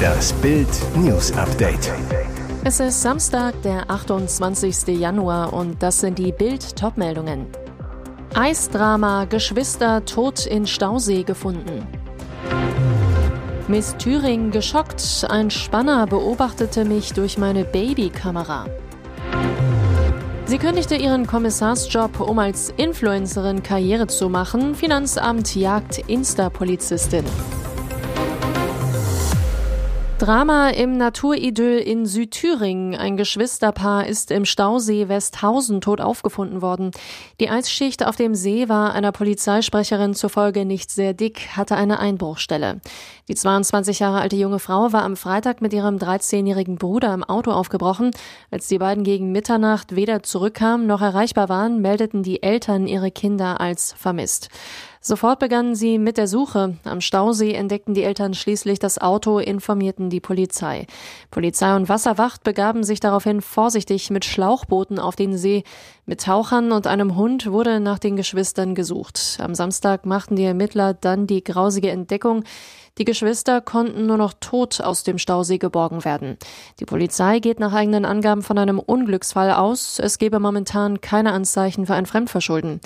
Das Bild News Update. Es ist Samstag, der 28. Januar und das sind die Bild Topmeldungen. Eisdrama Geschwister tot in Stausee gefunden. Miss Thüringen geschockt, ein Spanner beobachtete mich durch meine Babykamera. Sie kündigte ihren Kommissarsjob, um als Influencerin Karriere zu machen. Finanzamt jagt Insta-Polizistin. Drama im Naturidyll in Südthüringen. Ein Geschwisterpaar ist im Stausee Westhausen tot aufgefunden worden. Die Eisschicht auf dem See war einer Polizeisprecherin zufolge nicht sehr dick, hatte eine Einbruchstelle. Die 22 Jahre alte junge Frau war am Freitag mit ihrem 13-jährigen Bruder im Auto aufgebrochen. Als die beiden gegen Mitternacht weder zurückkamen noch erreichbar waren, meldeten die Eltern ihre Kinder als vermisst. Sofort begannen sie mit der Suche. Am Stausee entdeckten die Eltern schließlich das Auto, informierten die Polizei. Polizei und Wasserwacht begaben sich daraufhin vorsichtig mit Schlauchbooten auf den See. Mit Tauchern und einem Hund wurde nach den Geschwistern gesucht. Am Samstag machten die Ermittler dann die grausige Entdeckung. Die Geschwister konnten nur noch tot aus dem Stausee geborgen werden. Die Polizei geht nach eigenen Angaben von einem Unglücksfall aus. Es gebe momentan keine Anzeichen für ein Fremdverschulden.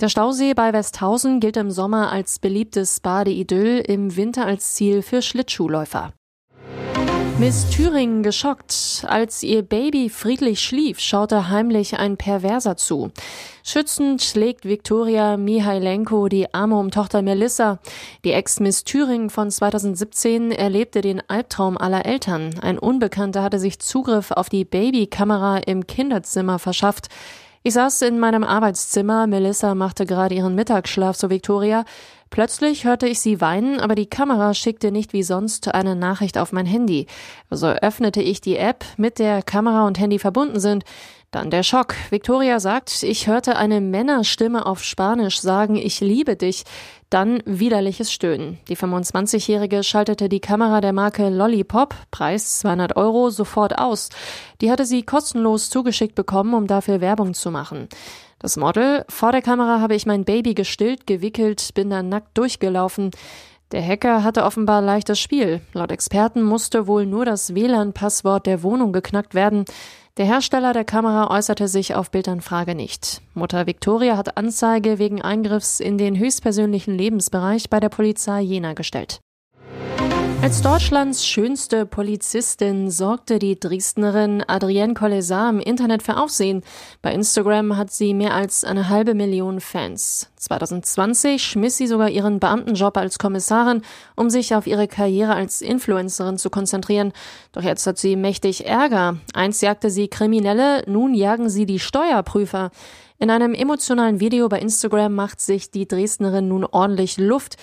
Der Stausee bei Westhausen gilt im Sommer als beliebtes Badeidyll, im Winter als Ziel für Schlittschuhläufer. Miss Thüringen geschockt. Als ihr Baby friedlich schlief, schaute heimlich ein Perverser zu. Schützend schlägt Viktoria Mihailenko die Arme um Tochter Melissa. Die Ex-Miss Thüringen von 2017 erlebte den Albtraum aller Eltern. Ein Unbekannter hatte sich Zugriff auf die Babykamera im Kinderzimmer verschafft. Ich saß in meinem Arbeitszimmer, Melissa machte gerade ihren Mittagsschlaf zu Victoria. Plötzlich hörte ich sie weinen, aber die Kamera schickte nicht wie sonst eine Nachricht auf mein Handy. So öffnete ich die App, mit der Kamera und Handy verbunden sind. Dann der Schock. Victoria sagt, ich hörte eine Männerstimme auf Spanisch sagen, ich liebe dich. Dann widerliches Stöhnen. Die 25-Jährige schaltete die Kamera der Marke Lollipop, Preis 200 Euro, sofort aus. Die hatte sie kostenlos zugeschickt bekommen, um dafür Werbung zu machen. Das Model, vor der Kamera habe ich mein Baby gestillt, gewickelt, bin dann nackt durchgelaufen. Der Hacker hatte offenbar leichtes Spiel. Laut Experten musste wohl nur das WLAN-Passwort der Wohnung geknackt werden. Der Hersteller der Kamera äußerte sich auf Bildanfrage nicht. Mutter Victoria hat Anzeige wegen Eingriffs in den höchstpersönlichen Lebensbereich bei der Polizei Jena gestellt. Als Deutschlands schönste Polizistin sorgte die Dresdnerin Adrienne Collesar im Internet für Aufsehen. Bei Instagram hat sie mehr als eine halbe Million Fans. 2020 schmiss sie sogar ihren Beamtenjob als Kommissarin, um sich auf ihre Karriere als Influencerin zu konzentrieren. Doch jetzt hat sie mächtig Ärger. Einst jagte sie Kriminelle, nun jagen sie die Steuerprüfer. In einem emotionalen Video bei Instagram macht sich die Dresdnerin nun ordentlich Luft.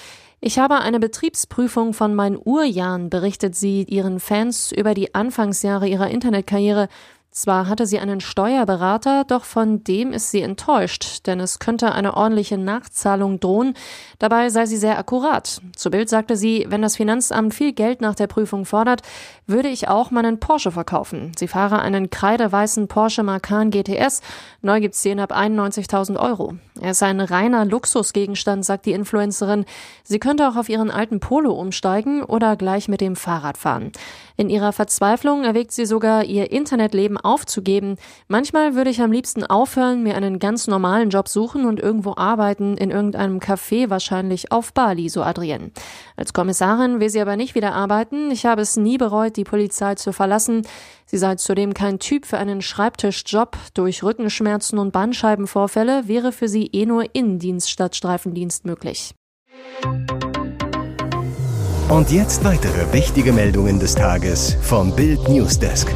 Ich habe eine Betriebsprüfung von meinen Urjahren, berichtet sie ihren Fans über die Anfangsjahre ihrer Internetkarriere zwar hatte sie einen Steuerberater, doch von dem ist sie enttäuscht, denn es könnte eine ordentliche Nachzahlung drohen. Dabei sei sie sehr akkurat. Zu Bild sagte sie, wenn das Finanzamt viel Geld nach der Prüfung fordert, würde ich auch meinen Porsche verkaufen. Sie fahre einen kreideweißen Porsche Macan GTS. Neu gibt's den ab 91.000 Euro. Er ist ein reiner Luxusgegenstand, sagt die Influencerin. Sie könnte auch auf ihren alten Polo umsteigen oder gleich mit dem Fahrrad fahren. In ihrer Verzweiflung erwägt sie sogar, ihr Internetleben aufzugeben. Manchmal würde ich am liebsten aufhören, mir einen ganz normalen Job suchen und irgendwo arbeiten, in irgendeinem Café wahrscheinlich auf Bali, so Adrienne. Als Kommissarin will sie aber nicht wieder arbeiten. Ich habe es nie bereut, die Polizei zu verlassen. Sie sei zudem kein Typ für einen Schreibtischjob. Durch Rückenschmerzen und Bandscheibenvorfälle wäre für sie eh nur Innendienst statt Streifendienst möglich. Und jetzt weitere wichtige Meldungen des Tages vom Bild Newsdesk.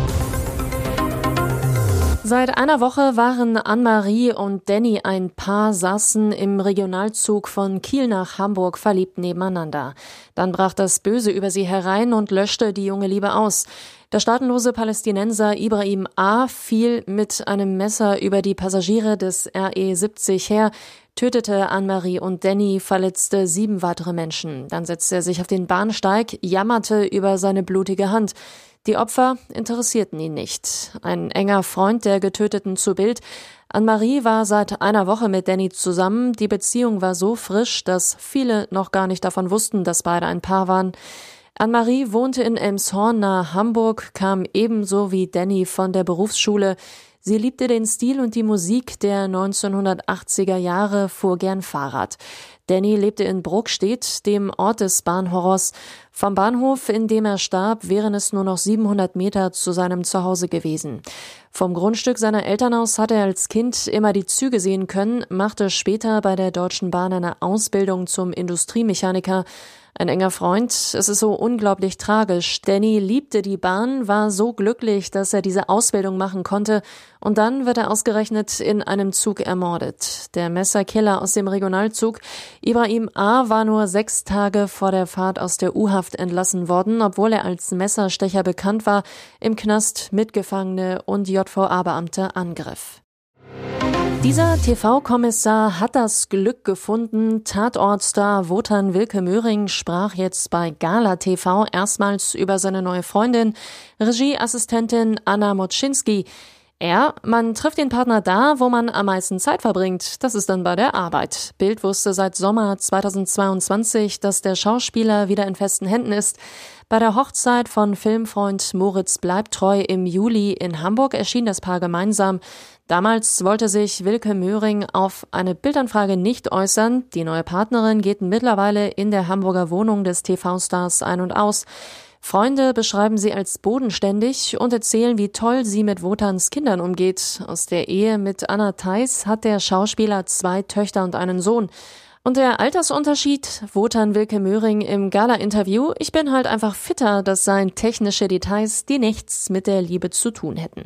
Seit einer Woche waren Anne-Marie und Danny ein Paar, saßen im Regionalzug von Kiel nach Hamburg verliebt nebeneinander. Dann brach das Böse über sie herein und löschte die junge Liebe aus. Der staatenlose Palästinenser Ibrahim A. fiel mit einem Messer über die Passagiere des RE 70 her, tötete Anne-Marie und Danny, verletzte sieben weitere Menschen. Dann setzte er sich auf den Bahnsteig, jammerte über seine blutige Hand. Die Opfer interessierten ihn nicht. Ein enger Freund der Getöteten zu Bild. Anne-Marie war seit einer Woche mit Danny zusammen. Die Beziehung war so frisch, dass viele noch gar nicht davon wussten, dass beide ein Paar waren. Anne-Marie wohnte in Elmshorn nahe Hamburg, kam ebenso wie Danny von der Berufsschule. Sie liebte den Stil und die Musik der 1980er Jahre, fuhr gern Fahrrad. Danny lebte in Bruckstedt, dem Ort des Bahnhorrors. Vom Bahnhof, in dem er starb, wären es nur noch 700 Meter zu seinem Zuhause gewesen. Vom Grundstück seiner Eltern aus hatte er als Kind immer die Züge sehen können, machte später bei der Deutschen Bahn eine Ausbildung zum Industriemechaniker. Ein enger Freund, es ist so unglaublich tragisch. Danny liebte die Bahn, war so glücklich, dass er diese Ausbildung machen konnte, und dann wird er ausgerechnet in einem Zug ermordet. Der Messerkiller aus dem Regionalzug Ibrahim A. war nur sechs Tage vor der Fahrt aus der U-Haft entlassen worden, obwohl er als Messerstecher bekannt war, im Knast Mitgefangene und JVA-Beamte angriff. Dieser TV-Kommissar hat das Glück gefunden. Tatortstar Wotan Wilke Möhring sprach jetzt bei Gala TV erstmals über seine neue Freundin, Regieassistentin Anna Moczynski. Er, man trifft den Partner da, wo man am meisten Zeit verbringt. Das ist dann bei der Arbeit. Bild wusste seit Sommer 2022, dass der Schauspieler wieder in festen Händen ist. Bei der Hochzeit von Filmfreund Moritz Bleibtreu im Juli in Hamburg erschien das Paar gemeinsam. Damals wollte sich Wilke Möhring auf eine Bildanfrage nicht äußern. Die neue Partnerin geht mittlerweile in der Hamburger Wohnung des TV-Stars ein und aus. Freunde beschreiben sie als bodenständig und erzählen, wie toll sie mit Wotans Kindern umgeht. Aus der Ehe mit Anna Theis hat der Schauspieler zwei Töchter und einen Sohn. Und der Altersunterschied, Wotan Wilke Möhring im Gala-Interview, ich bin halt einfach fitter, das seien technische Details, die nichts mit der Liebe zu tun hätten.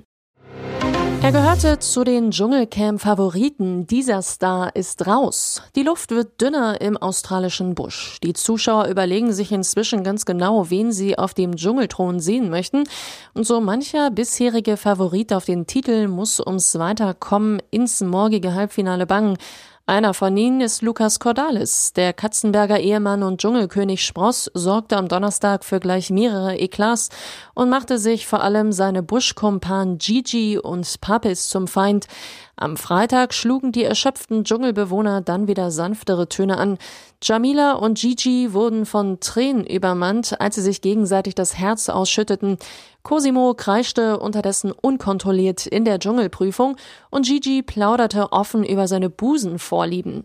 Er gehörte zu den Dschungelcamp-Favoriten. Dieser Star ist raus. Die Luft wird dünner im australischen Busch. Die Zuschauer überlegen sich inzwischen ganz genau, wen sie auf dem Dschungelthron sehen möchten. Und so mancher bisherige Favorit auf den Titel muss ums Weiterkommen ins morgige Halbfinale bangen. Einer von ihnen ist Lukas Cordalis. Der Katzenberger Ehemann und Dschungelkönig Spross sorgte am Donnerstag für gleich mehrere Eklats und machte sich vor allem seine Buschkumpan Gigi und Papis zum Feind. Am Freitag schlugen die erschöpften Dschungelbewohner dann wieder sanftere Töne an. Jamila und Gigi wurden von Tränen übermannt, als sie sich gegenseitig das Herz ausschütteten. Cosimo kreischte unterdessen unkontrolliert in der Dschungelprüfung und Gigi plauderte offen über seine Busenvorlieben.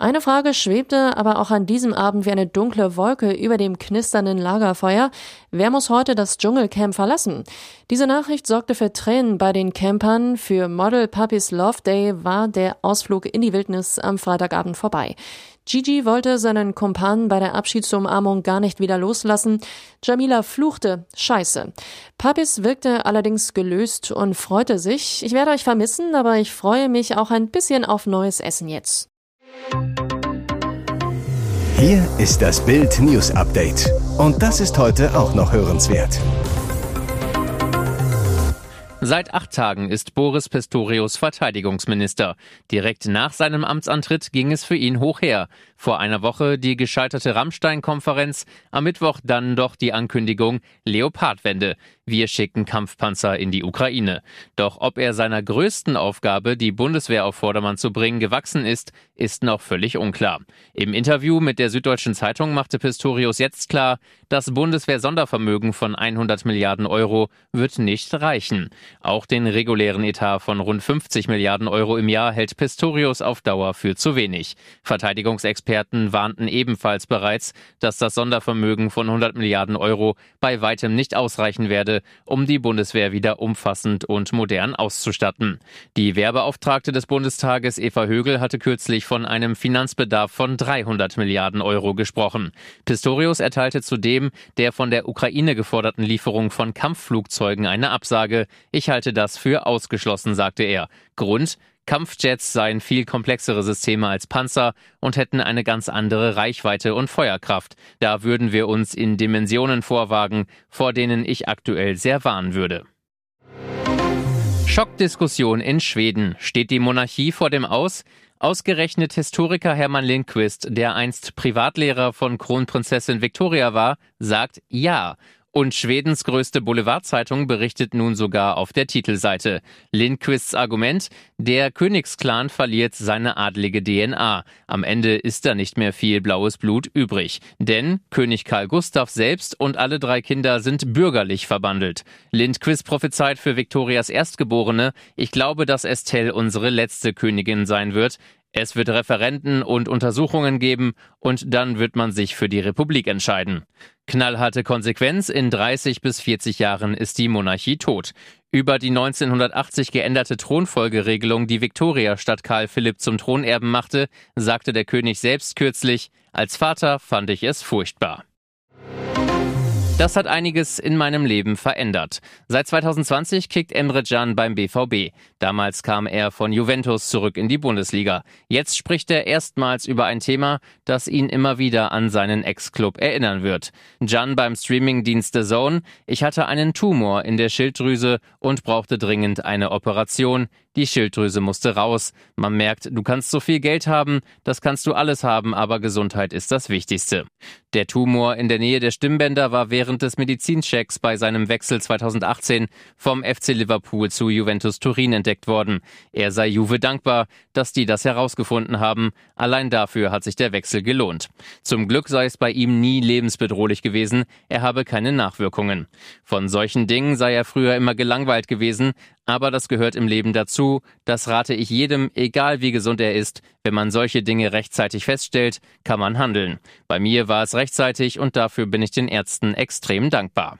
Eine Frage schwebte aber auch an diesem Abend wie eine dunkle Wolke über dem knisternden Lagerfeuer. Wer muss heute das Dschungelcamp verlassen? Diese Nachricht sorgte für Tränen bei den Campern. Für Model Puppies Love Day war der Ausflug in die Wildnis am Freitagabend vorbei. Gigi wollte seinen Kumpan bei der Abschiedsumarmung gar nicht wieder loslassen. Jamila fluchte, scheiße. Puppies wirkte allerdings gelöst und freute sich. Ich werde euch vermissen, aber ich freue mich auch ein bisschen auf neues Essen jetzt. Hier ist das Bild News Update. Und das ist heute auch noch hörenswert. Seit acht Tagen ist Boris Pistorius Verteidigungsminister. Direkt nach seinem Amtsantritt ging es für ihn hoch her. Vor einer Woche die gescheiterte Rammstein-Konferenz, am Mittwoch dann doch die Ankündigung Leopardwende. Wir schicken Kampfpanzer in die Ukraine. Doch ob er seiner größten Aufgabe, die Bundeswehr auf Vordermann zu bringen, gewachsen ist, ist noch völlig unklar. Im Interview mit der Süddeutschen Zeitung machte Pistorius jetzt klar, das Bundeswehr-Sondervermögen von 100 Milliarden Euro wird nicht reichen. Auch den regulären Etat von rund 50 Milliarden Euro im Jahr hält Pistorius auf Dauer für zu wenig. Verteidigungsexperten warnten ebenfalls bereits, dass das Sondervermögen von 100 Milliarden Euro bei weitem nicht ausreichen werde, um die Bundeswehr wieder umfassend und modern auszustatten. Die Wehrbeauftragte des Bundestages Eva Högel hatte kürzlich von einem Finanzbedarf von 300 Milliarden Euro gesprochen. Pistorius erteilte zudem der von der Ukraine geforderten Lieferung von Kampfflugzeugen eine Absage. Ich halte das für ausgeschlossen, sagte er. Grund, Kampfjets seien viel komplexere Systeme als Panzer und hätten eine ganz andere Reichweite und Feuerkraft. Da würden wir uns in Dimensionen vorwagen, vor denen ich aktuell sehr warnen würde. Schockdiskussion in Schweden. Steht die Monarchie vor dem Aus? Ausgerechnet Historiker Hermann Lindquist, der einst Privatlehrer von Kronprinzessin Victoria war, sagt ja. Und Schwedens größte Boulevardzeitung berichtet nun sogar auf der Titelseite. Lindquists Argument, der Königsclan verliert seine adlige DNA. Am Ende ist da nicht mehr viel blaues Blut übrig. Denn König Karl Gustav selbst und alle drei Kinder sind bürgerlich verbandelt. Lindquist prophezeit für Viktorias Erstgeborene, ich glaube, dass Estelle unsere letzte Königin sein wird. Es wird Referenten und Untersuchungen geben und dann wird man sich für die Republik entscheiden. Knallharte Konsequenz, in 30 bis 40 Jahren ist die Monarchie tot. Über die 1980 geänderte Thronfolgeregelung, die Victoria statt Karl Philipp zum Thronerben machte, sagte der König selbst kürzlich, als Vater fand ich es furchtbar. Das hat einiges in meinem Leben verändert. Seit 2020 kickt Emre Can beim BVB. Damals kam er von Juventus zurück in die Bundesliga. Jetzt spricht er erstmals über ein Thema, das ihn immer wieder an seinen Ex-Club erinnern wird. Can beim Streamingdienst The Zone. Ich hatte einen Tumor in der Schilddrüse und brauchte dringend eine Operation. Die Schilddrüse musste raus. Man merkt, du kannst so viel Geld haben, das kannst du alles haben, aber Gesundheit ist das Wichtigste. Der Tumor in der Nähe der Stimmbänder war während des Medizinchecks bei seinem Wechsel 2018 vom FC Liverpool zu Juventus Turin entdeckt worden. Er sei Juve dankbar, dass die das herausgefunden haben. Allein dafür hat sich der Wechsel gelohnt. Zum Glück sei es bei ihm nie lebensbedrohlich gewesen. Er habe keine Nachwirkungen. Von solchen Dingen sei er früher immer gelangweilt gewesen, aber das gehört im Leben dazu. Das rate ich jedem, egal wie gesund er ist. Wenn man solche Dinge rechtzeitig feststellt, kann man handeln. Bei mir war es rechtzeitig und dafür bin ich den Ärzten extrem dankbar.